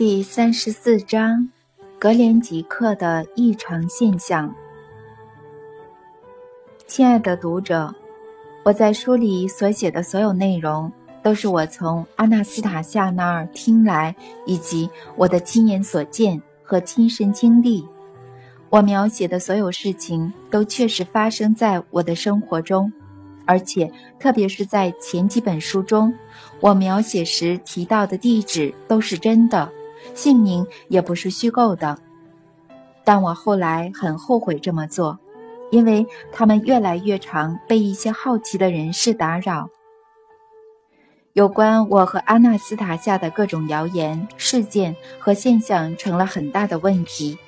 第三十四章，格连吉克的异常现象。亲爱的读者，我在书里所写的所有内容，都是我从阿纳斯塔夏那儿听来，以及我的亲眼所见和亲身经历。我描写的所有事情，都确实发生在我的生活中。而且，特别是在前几本书中，我描写时提到的地址都是真的，姓名也不是虚构的。但我后来很后悔这么做，因为他们越来越常被一些好奇的人士打扰。有关我和阿纳斯塔夏的各种谣言、事件和现象成了很大的问题，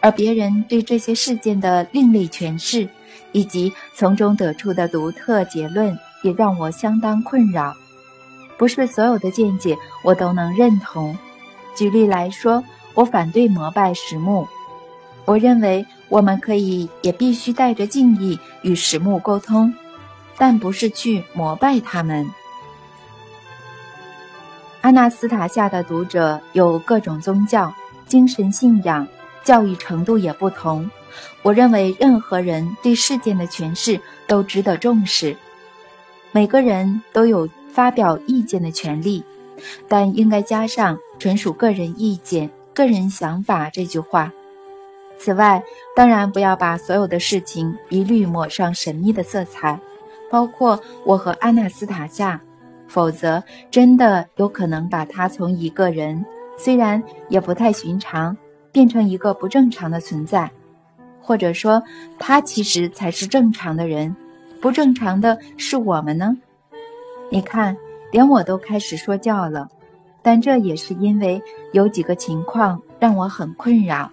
而别人对这些事件的另类诠释。以及从中得出的独特结论也让我相当困扰。不是所有的见解我都能认同。举例来说，我反对膜拜石木。我认为我们可以也必须带着敬意与石木沟通，但不是去膜拜他们。阿纳斯塔夏的读者有各种宗教、精神信仰，教育程度也不同。我认为任何人对事件的诠释都值得重视，每个人都有发表意见的权利，但应该加上“纯属个人意见、个人想法”这句话。此外，当然不要把所有的事情一律抹上神秘的色彩，包括我和阿纳斯塔夏，否则真的有可能把他从一个人，虽然也不太寻常，变成一个不正常的存在。或者说，他其实才是正常的人，不正常的是我们呢？你看，连我都开始说教了，但这也是因为有几个情况让我很困扰。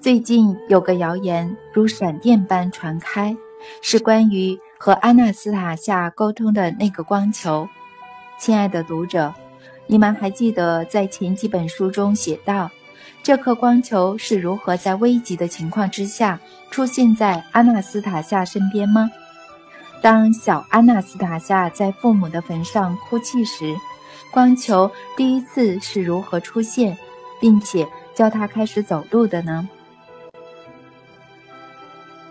最近有个谣言如闪电般传开，是关于和阿纳斯塔夏沟通的那个光球。亲爱的读者，你们还记得在前几本书中写道？这颗光球是如何在危急的情况之下出现在阿纳斯塔夏身边吗？当小阿纳斯塔夏在父母的坟上哭泣时，光球第一次是如何出现，并且教他开始走路的呢？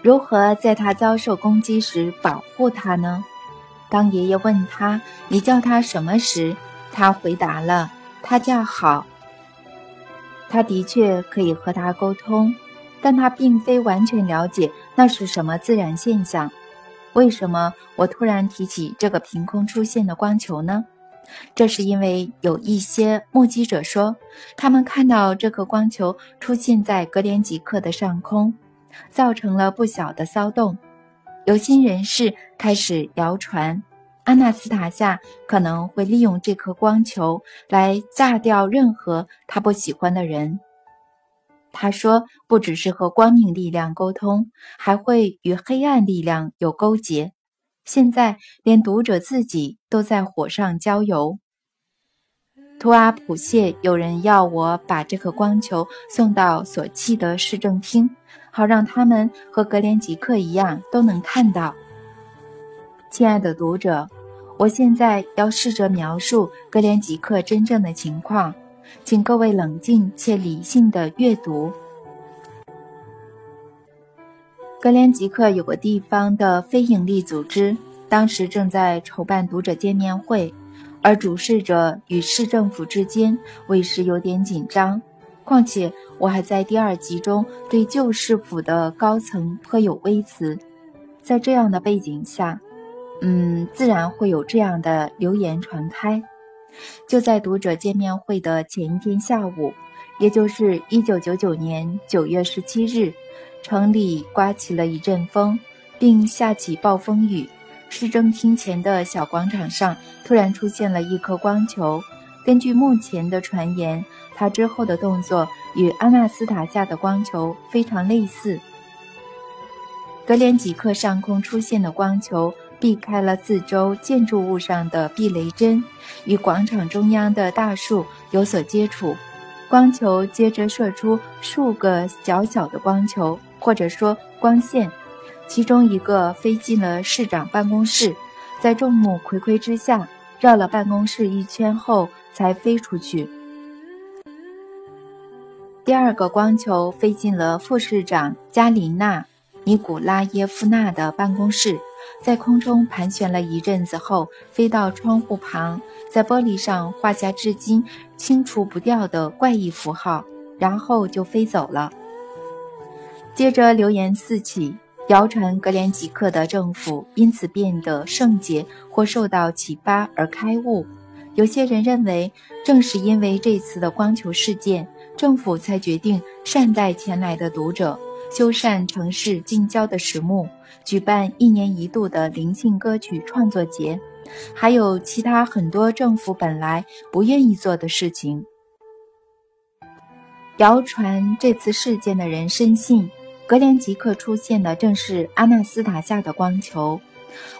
如何在他遭受攻击时保护他呢？当爷爷问他“你叫他什么”时，他回答了：“他叫好。”他的确可以和他沟通，但他并非完全了解那是什么自然现象。为什么我突然提起这个凭空出现的光球呢？这是因为有一些目击者说，他们看到这颗光球出现在格连吉克的上空，造成了不小的骚动。有心人士开始谣传。阿纳斯塔夏可能会利用这颗光球来炸掉任何他不喜欢的人。他说，不只是和光明力量沟通，还会与黑暗力量有勾结。现在，连读者自己都在火上浇油。图阿普谢有人要我把这颗光球送到索契的市政厅，好让他们和格连吉克一样都能看到。亲爱的读者。我现在要试着描述格连吉克真正的情况，请各位冷静且理性的阅读。格连吉克有个地方的非营利组织，当时正在筹办读者见面会，而主事者与市政府之间为时有点紧张。况且我还在第二集中对旧市府的高层颇有微词，在这样的背景下。嗯，自然会有这样的流言传开。就在读者见面会的前一天下午，也就是一九九九年九月十七日，城里刮起了一阵风，并下起暴风雨。市政厅前的小广场上突然出现了一颗光球。根据目前的传言，它之后的动作与阿纳斯塔夏的光球非常类似。格连吉克上空出现的光球。避开了四周建筑物上的避雷针，与广场中央的大树有所接触。光球接着射出数个较小的光球，或者说光线，其中一个飞进了市长办公室，在众目睽睽之下绕了办公室一圈后才飞出去。第二个光球飞进了副市长加琳娜·尼古拉耶夫娜的办公室，在空中盘旋了一阵子后，飞到窗户旁，在玻璃上画下至今清除不掉的怪异符号，然后就飞走了。接着流言四起，谣传格连吉克的政府因此变得圣洁或受到启发而开悟。有些人认为，正是因为这次的光球事件。政府才决定善待前来的读者，修缮城市近郊的石墓，举办一年一度的灵性歌曲创作节，还有其他很多政府本来不愿意做的事情。谣传这次事件的人深信，格连吉克出现的正是阿纳斯塔夏的光球。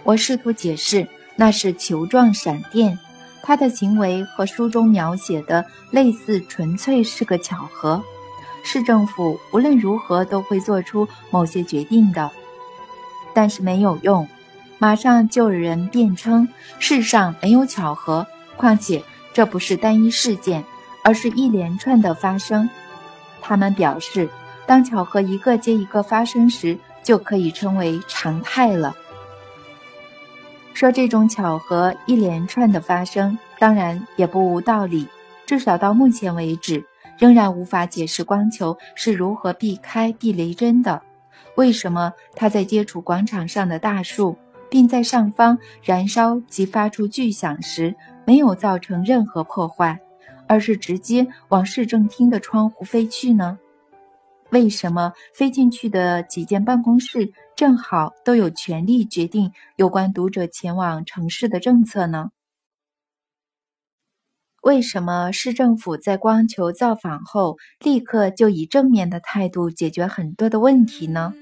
我试图解释，那是球状闪电。他的行为和书中描写的类似，纯粹是个巧合。市政府无论如何都会做出某些决定的，但是没有用。马上就有人辩称世上没有巧合，况且这不是单一事件，而是一连串的发生。他们表示，当巧合一个接一个发生时，就可以称为常态了。说这种巧合一连串的发生，当然也不无道理。至少到目前为止，仍然无法解释光球是如何避开避雷针的。为什么它在接触广场上的大树，并在上方燃烧及发出巨响时，没有造成任何破坏，而是直接往市政厅的窗户飞去呢？为什么飞进去的几间办公室正好都有权利决定有关读者前往城市的政策呢？为什么市政府在光球造访后立刻就以正面的态度解决很多的问题呢？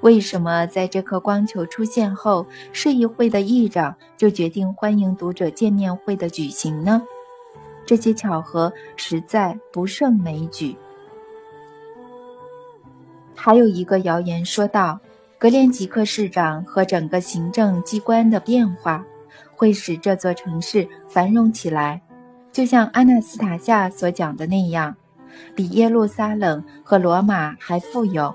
为什么在这颗光球出现后，市议会的议长就决定欢迎读者见面会的举行呢？这些巧合实在不胜枚举。还有一个谣言说道，格连吉克市长和整个行政机关的变化，会使这座城市繁荣起来，就像阿纳斯塔夏所讲的那样，比耶路撒冷和罗马还富有。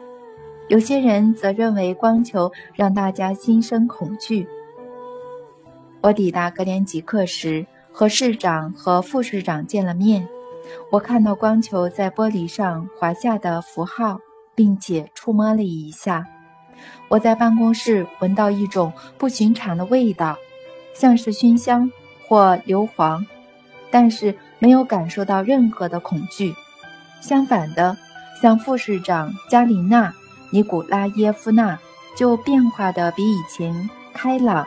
有些人则认为光球让大家心生恐惧。我抵达格连吉克时，和市长和副市长见了面，我看到光球在玻璃上划下的符号。并且触摸了一下，我在办公室闻到一种不寻常的味道，像是熏香或硫磺，但是没有感受到任何的恐惧。相反的，像副市长加琳娜·尼古拉耶夫娜就变化的比以前开朗。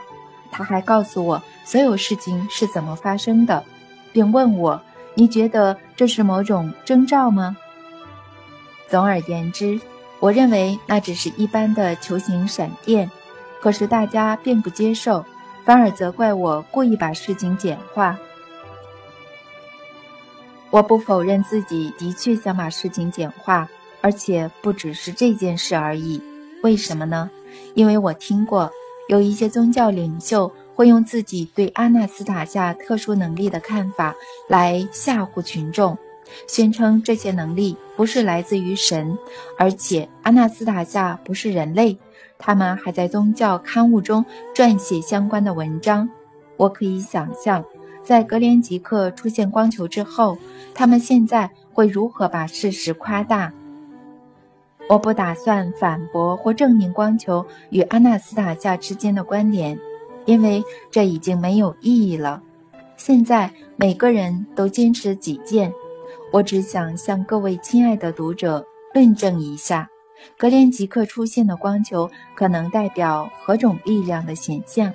他还告诉我所有事情是怎么发生的，并问我：“你觉得这是某种征兆吗？”总而言之，我认为那只是一般的球形闪电，可是大家并不接受，反而责怪我故意把事情简化。我不否认自己的确想把事情简化，而且不只是这件事而已。为什么呢？因为我听过有一些宗教领袖会用自己对阿纳斯塔夏特殊能力的看法来吓唬群众。宣称这些能力不是来自于神，而且阿纳斯塔夏不是人类。他们还在宗教刊物中撰写相关的文章。我可以想象，在格连吉克出现光球之后，他们现在会如何把事实夸大。我不打算反驳或证明光球与阿纳斯塔夏之间的关联，因为这已经没有意义了。现在每个人都坚持己见。我只想向各位亲爱的读者论证一下，格连吉克出现的光球可能代表何种力量的显象。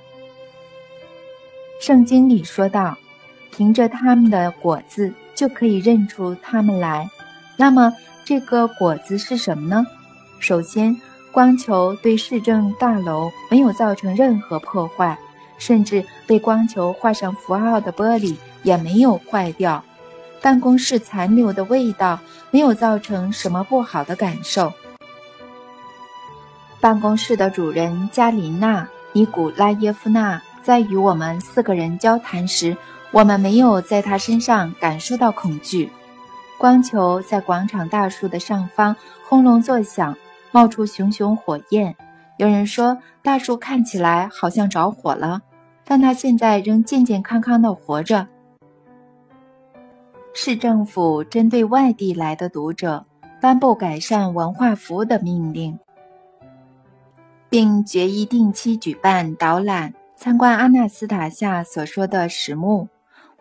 圣经里说道：“凭着他们的果子就可以认出他们来。”那么，这个果子是什么呢？首先，光球对市政大楼没有造成任何破坏，甚至被光球画上符号的玻璃也没有坏掉。办公室残留的味道没有造成什么不好的感受。办公室的主人加琳娜·尼古拉耶夫娜在与我们四个人交谈时，我们没有在他身上感受到恐惧。光球在广场大树的上方轰隆作响，冒出熊熊火焰。有人说，大树看起来好像着火了，但它现在仍健健康康的活着。市政府针对外地来的读者颁布改善文化服务的命令，并决议定期举办导览参观阿纳斯塔夏所说的石墓。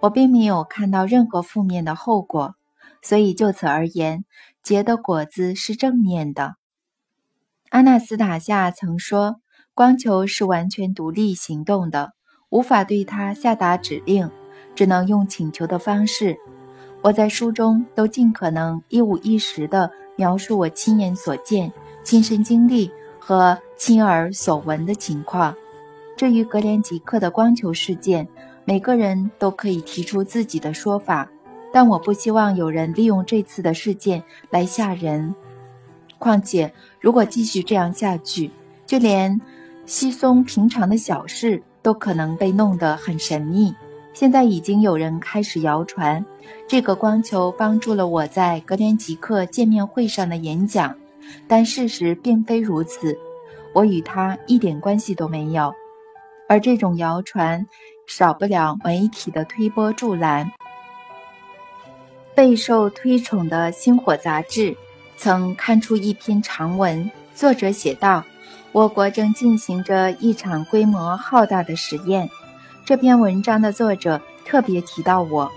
我并没有看到任何负面的后果，所以就此而言，结的果子是正面的。阿纳斯塔夏曾说：“光球是完全独立行动的，无法对它下达指令，只能用请求的方式。”我在书中都尽可能一五一十地描述我亲眼所见、亲身经历和亲耳所闻的情况。至于格连吉克的光球事件，每个人都可以提出自己的说法，但我不希望有人利用这次的事件来吓人。况且，如果继续这样下去，就连稀松平常的小事都可能被弄得很神秘。现在已经有人开始谣传，这个光球帮助了我在格连吉克见面会上的演讲，但事实并非如此，我与他一点关系都没有。而这种谣传，少不了媒体的推波助澜。备受推崇的《星火》杂志。曾刊出一篇长文，作者写道：“我国正进行着一场规模浩大的实验。”这篇文章的作者特别提到我，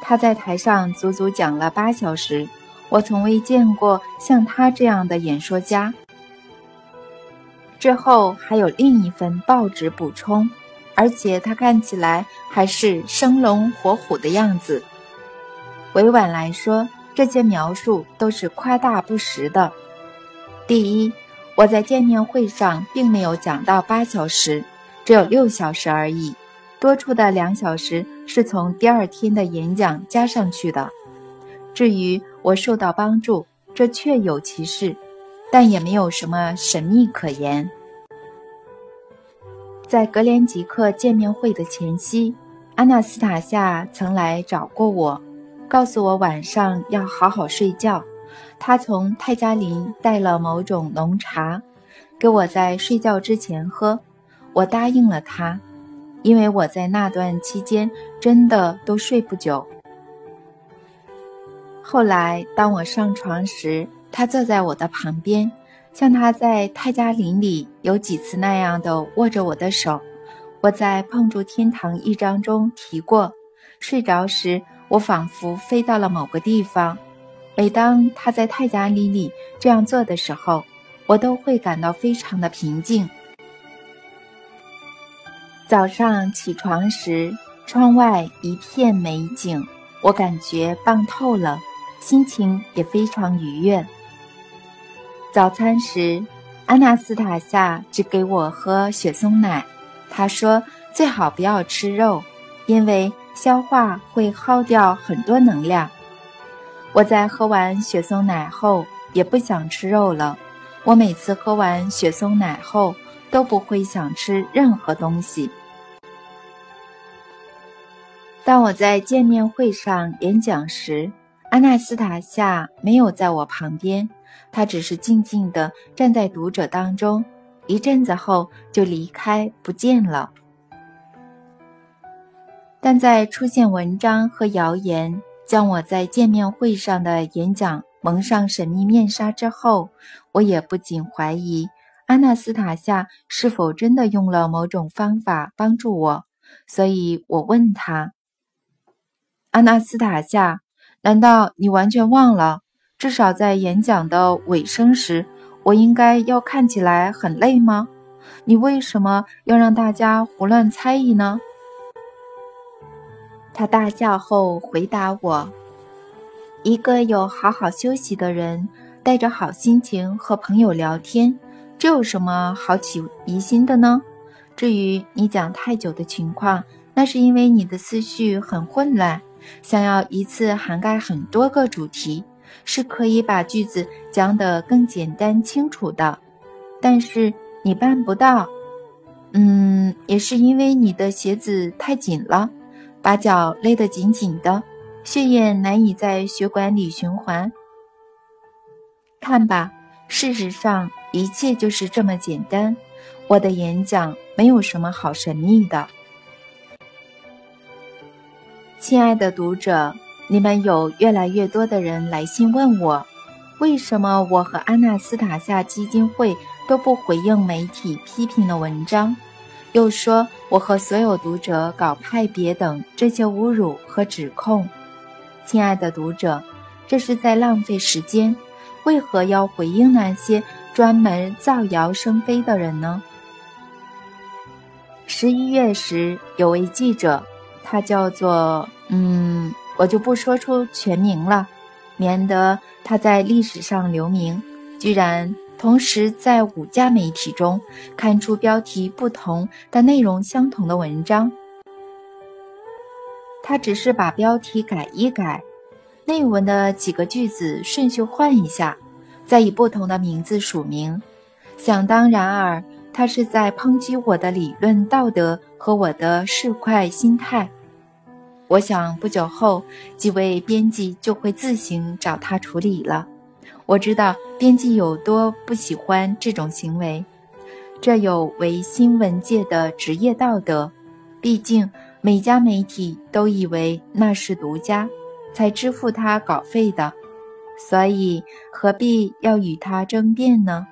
他在台上足足讲了八小时，我从未见过像他这样的演说家。之后还有另一份报纸补充，而且他看起来还是生龙活虎的样子。委婉来说。这些描述都是夸大不实的。第一，我在见面会上并没有讲到八小时，只有六小时而已，多出的两小时是从第二天的演讲加上去的。至于我受到帮助，这确有其事，但也没有什么神秘可言。在格连吉克见面会的前夕，阿纳斯塔夏曾来找过我。告诉我晚上要好好睡觉。他从泰加林带了某种浓茶，给我在睡觉之前喝。我答应了他，因为我在那段期间真的都睡不久。后来当我上床时，他坐在我的旁边，像他在泰加林里有几次那样的握着我的手。我在《碰触天堂》一章中提过，睡着时。我仿佛飞到了某个地方。每当他在泰加里里这样做的时候，我都会感到非常的平静。早上起床时，窗外一片美景，我感觉棒透了，心情也非常愉悦。早餐时，安娜斯塔夏只给我喝雪松奶，她说最好不要吃肉，因为。消化会耗掉很多能量。我在喝完雪松奶后也不想吃肉了。我每次喝完雪松奶后都不会想吃任何东西。当我在见面会上演讲时，阿纳斯塔夏没有在我旁边，他只是静静地站在读者当中，一阵子后就离开不见了。但在出现文章和谣言将我在见面会上的演讲蒙上神秘面纱之后，我也不禁怀疑阿纳斯塔夏是否真的用了某种方法帮助我，所以我问他：“阿纳斯塔夏，难道你完全忘了？至少在演讲的尾声时，我应该要看起来很累吗？你为什么要让大家胡乱猜疑呢？”他大笑后回答我：“一个有好好休息的人，带着好心情和朋友聊天，这有什么好起疑心的呢？至于你讲太久的情况，那是因为你的思绪很混乱，想要一次涵盖很多个主题，是可以把句子讲得更简单清楚的，但是你办不到。嗯，也是因为你的鞋子太紧了。”把脚勒得紧紧的，血液难以在血管里循环。看吧，事实上一切就是这么简单。我的演讲没有什么好神秘的。亲爱的读者，你们有越来越多的人来信问我，为什么我和安娜斯塔夏基金会都不回应媒体批评的文章？又说我和所有读者搞派别等这些侮辱和指控，亲爱的读者，这是在浪费时间。为何要回应那些专门造谣生非的人呢？十一月时，有位记者，他叫做……嗯，我就不说出全名了，免得他在历史上留名，居然。同时，在五家媒体中刊出标题不同但内容相同的文章。他只是把标题改一改，内文的几个句子顺序换一下，再以不同的名字署名。想当然尔，他是在抨击我的理论道德和我的市侩心态。我想不久后，几位编辑就会自行找他处理了。我知道编辑有多不喜欢这种行为，这有违新闻界的职业道德。毕竟每家媒体都以为那是独家，才支付他稿费的，所以何必要与他争辩呢？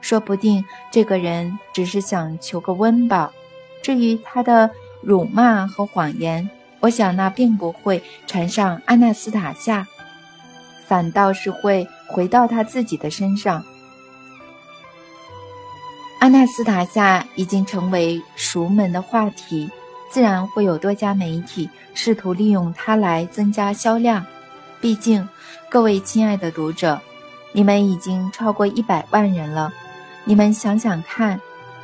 说不定这个人只是想求个温饱。至于他的辱骂和谎言，我想那并不会传上安娜斯塔夏。反倒是会回到他自己的身上。阿纳斯塔夏已经成为熟门的话题，自然会有多家媒体试图利用它来增加销量。毕竟，各位亲爱的读者，你们已经超过一百万人了。你们想想看，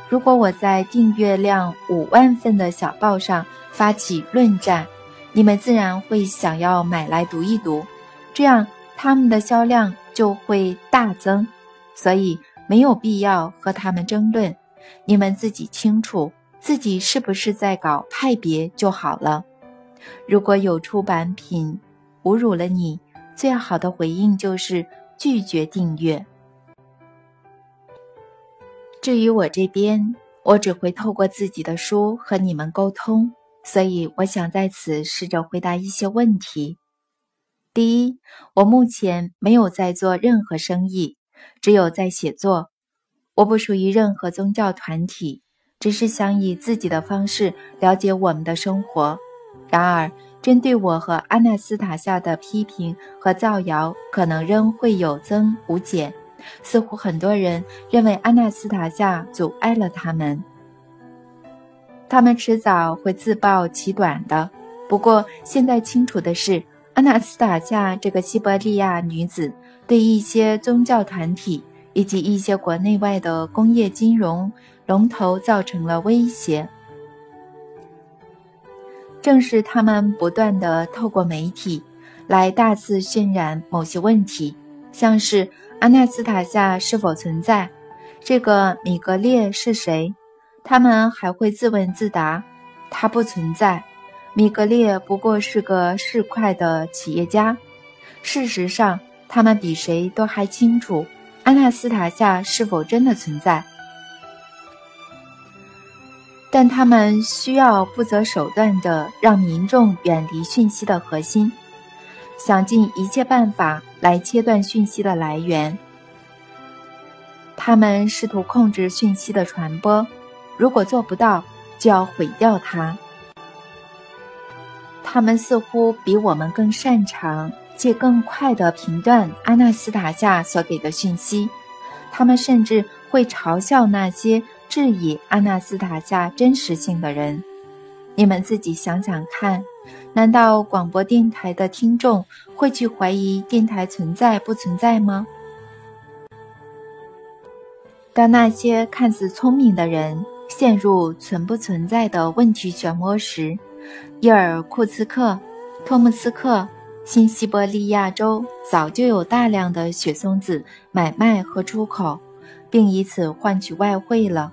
如果我在订阅量五万份的小报上发起论战，你们自然会想要买来读一读，这样。他们的销量就会大增，所以没有必要和他们争论。你们自己清楚自己是不是在搞派别就好了。如果有出版品侮辱了你，最好的回应就是拒绝订阅。至于我这边，我只会透过自己的书和你们沟通，所以我想在此试着回答一些问题。第一，我目前没有在做任何生意，只有在写作。我不属于任何宗教团体，只是想以自己的方式了解我们的生活。然而，针对我和阿纳斯塔夏的批评和造谣，可能仍会有增无减。似乎很多人认为阿纳斯塔夏阻碍了他们，他们迟早会自暴其短的。不过，现在清楚的是。阿纳斯塔夏这个西伯利亚女子对一些宗教团体以及一些国内外的工业金融龙头造成了威胁。正是他们不断的透过媒体来大肆渲染某些问题，像是阿纳斯塔夏是否存在，这个米格列是谁？他们还会自问自答，他不存在。米格列不过是个市侩的企业家。事实上，他们比谁都还清楚安纳斯塔夏是否真的存在。但他们需要不择手段地让民众远离讯息的核心，想尽一切办法来切断讯息的来源。他们试图控制讯息的传播，如果做不到，就要毁掉它。他们似乎比我们更擅长且更快地评断阿纳斯塔夏所给的讯息。他们甚至会嘲笑那些质疑阿纳斯塔夏真实性的人。你们自己想想看，难道广播电台的听众会去怀疑电台存在不存在吗？当那些看似聪明的人陷入存不存在的问题漩涡时，伊尔库茨克、托木斯克、新西伯利亚州早就有大量的雪松子买卖和出口，并以此换取外汇了。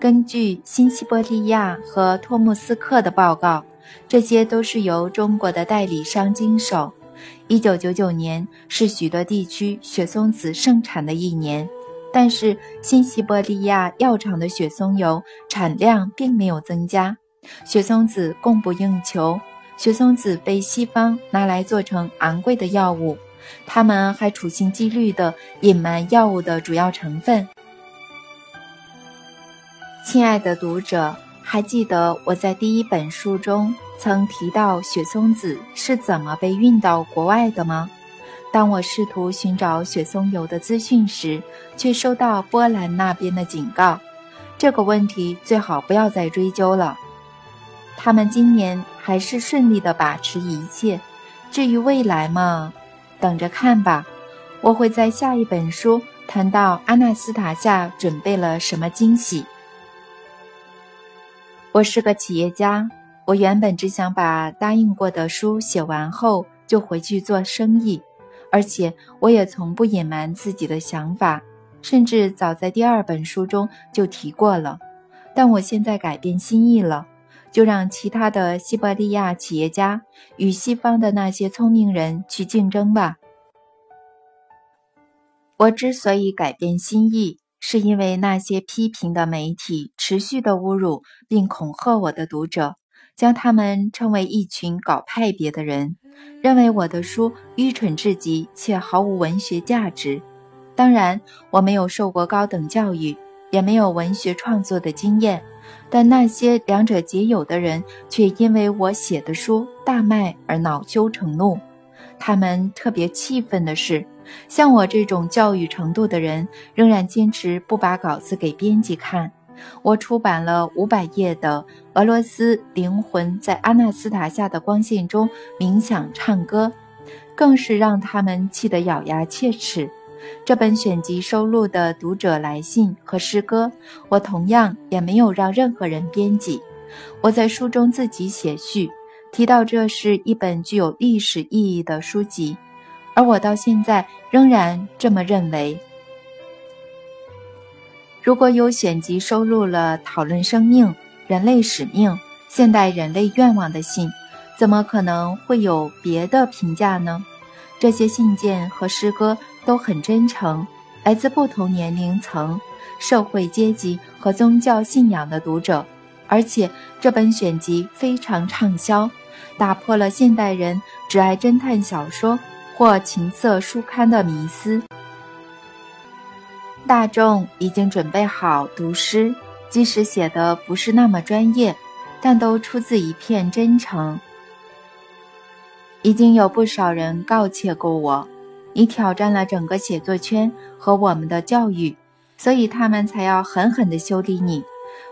根据新西伯利亚和托木斯克的报告，这些都是由中国的代理商经手。一九九九年是许多地区雪松子盛产的一年，但是新西伯利亚药厂的雪松油产量并没有增加，雪松子供不应求。雪松子被西方拿来做成昂贵的药物，他们还处心积虑地隐瞒药物的主要成分。亲爱的读者，还记得我在第一本书中曾提到雪松子是怎么被运到国外的吗？当我试图寻找雪松油的资讯时，却收到波兰那边的警告：这个问题最好不要再追究了。他们今年还是顺利的把持一切，至于未来嘛，等着看吧。我会在下一本书谈到阿纳斯塔夏准备了什么惊喜。我是个企业家，我原本只想把答应过的书写完后就回去做生意，而且我也从不隐瞒自己的想法，甚至早在第二本书中就提过了。但我现在改变心意了。就让其他的西伯利亚企业家与西方的那些聪明人去竞争吧。我之所以改变心意，是因为那些批评的媒体持续的侮辱并恐吓我的读者，将他们称为一群搞派别的人，认为我的书愚蠢至极且毫无文学价值。当然，我没有受过高等教育，也没有文学创作的经验。但那些两者皆有的人，却因为我写的书大卖而恼羞成怒。他们特别气愤的是，像我这种教育程度的人，仍然坚持不把稿子给编辑看。我出版了五百页的《俄罗斯灵魂在阿纳斯塔夏的光线中冥想唱歌》，更是让他们气得咬牙切齿。这本选集收录的读者来信和诗歌，我同样也没有让任何人编辑。我在书中自己写序，提到这是一本具有历史意义的书籍，而我到现在仍然这么认为。如果有选集收录了讨论生命、人类使命、现代人类愿望的信，怎么可能会有别的评价呢？这些信件和诗歌。都很真诚，来自不同年龄层、社会阶级和宗教信仰的读者，而且这本选集非常畅销，打破了现代人只爱侦探小说或情色书刊的迷思。大众已经准备好读诗，即使写的不是那么专业，但都出自一片真诚。已经有不少人告诫过我。你挑战了整个写作圈和我们的教育，所以他们才要狠狠地修理你，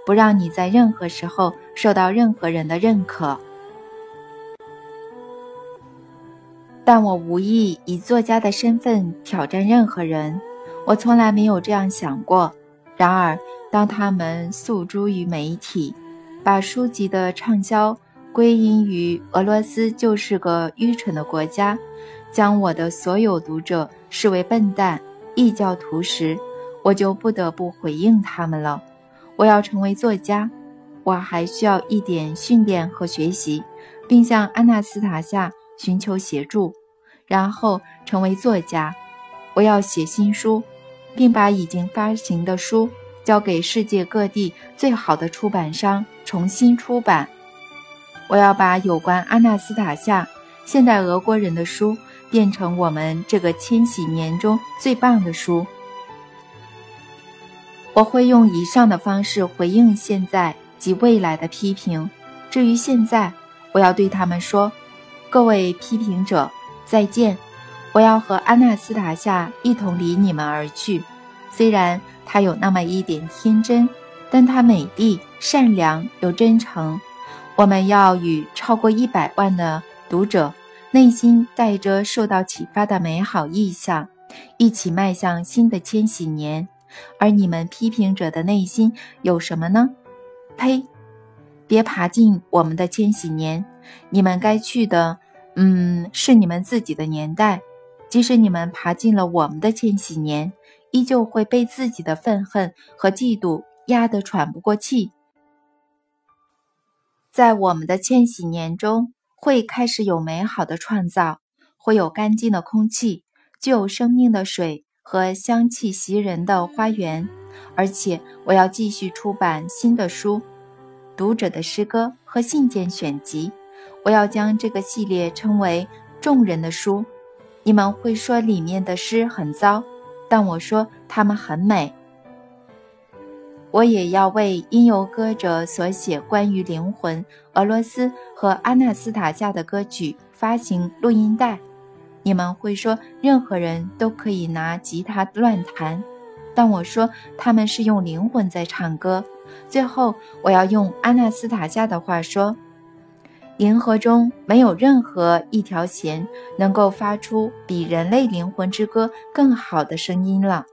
不让你在任何时候受到任何人的认可。但我无意以作家的身份挑战任何人，我从来没有这样想过。然而，当他们诉诸于媒体，把书籍的畅销归因于俄罗斯就是个愚蠢的国家。将我的所有读者视为笨蛋、异教徒时，我就不得不回应他们了。我要成为作家，我还需要一点训练和学习，并向安纳斯塔夏寻求协助，然后成为作家。我要写新书，并把已经发行的书交给世界各地最好的出版商重新出版。我要把有关阿纳斯塔夏、现代俄国人的书。变成我们这个千禧年中最棒的书。我会用以上的方式回应现在及未来的批评。至于现在，我要对他们说：“各位批评者，再见！我要和安娜斯塔夏一同离你们而去。虽然她有那么一点天真，但她美丽、善良又真诚。我们要与超过一百万的读者。”内心带着受到启发的美好意象，一起迈向新的千禧年。而你们批评者的内心有什么呢？呸！别爬进我们的千禧年。你们该去的，嗯，是你们自己的年代。即使你们爬进了我们的千禧年，依旧会被自己的愤恨和嫉妒压得喘不过气。在我们的千禧年中，会开始有美好的创造，会有干净的空气，具有生命的水和香气袭人的花园。而且，我要继续出版新的书，读者的诗歌和信件选集。我要将这个系列称为“众人的书”。你们会说里面的诗很糟，但我说它们很美。我也要为音游歌者所写关于灵魂、俄罗斯和阿纳斯塔夏的歌曲发行录音带。你们会说任何人都可以拿吉他乱弹，但我说他们是用灵魂在唱歌。最后，我要用阿纳斯塔夏的话说：银河中没有任何一条弦能够发出比人类灵魂之歌更好的声音了。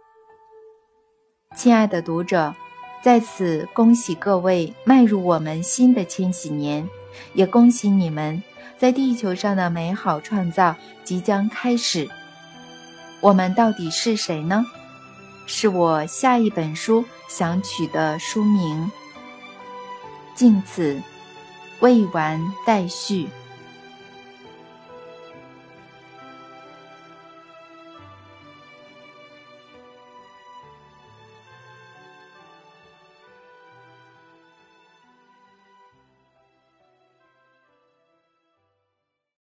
亲爱的读者。在此，恭喜各位迈入我们新的千禧年，也恭喜你们在地球上的美好创造即将开始。我们到底是谁呢？是我下一本书想取的书名。敬此，未完待续。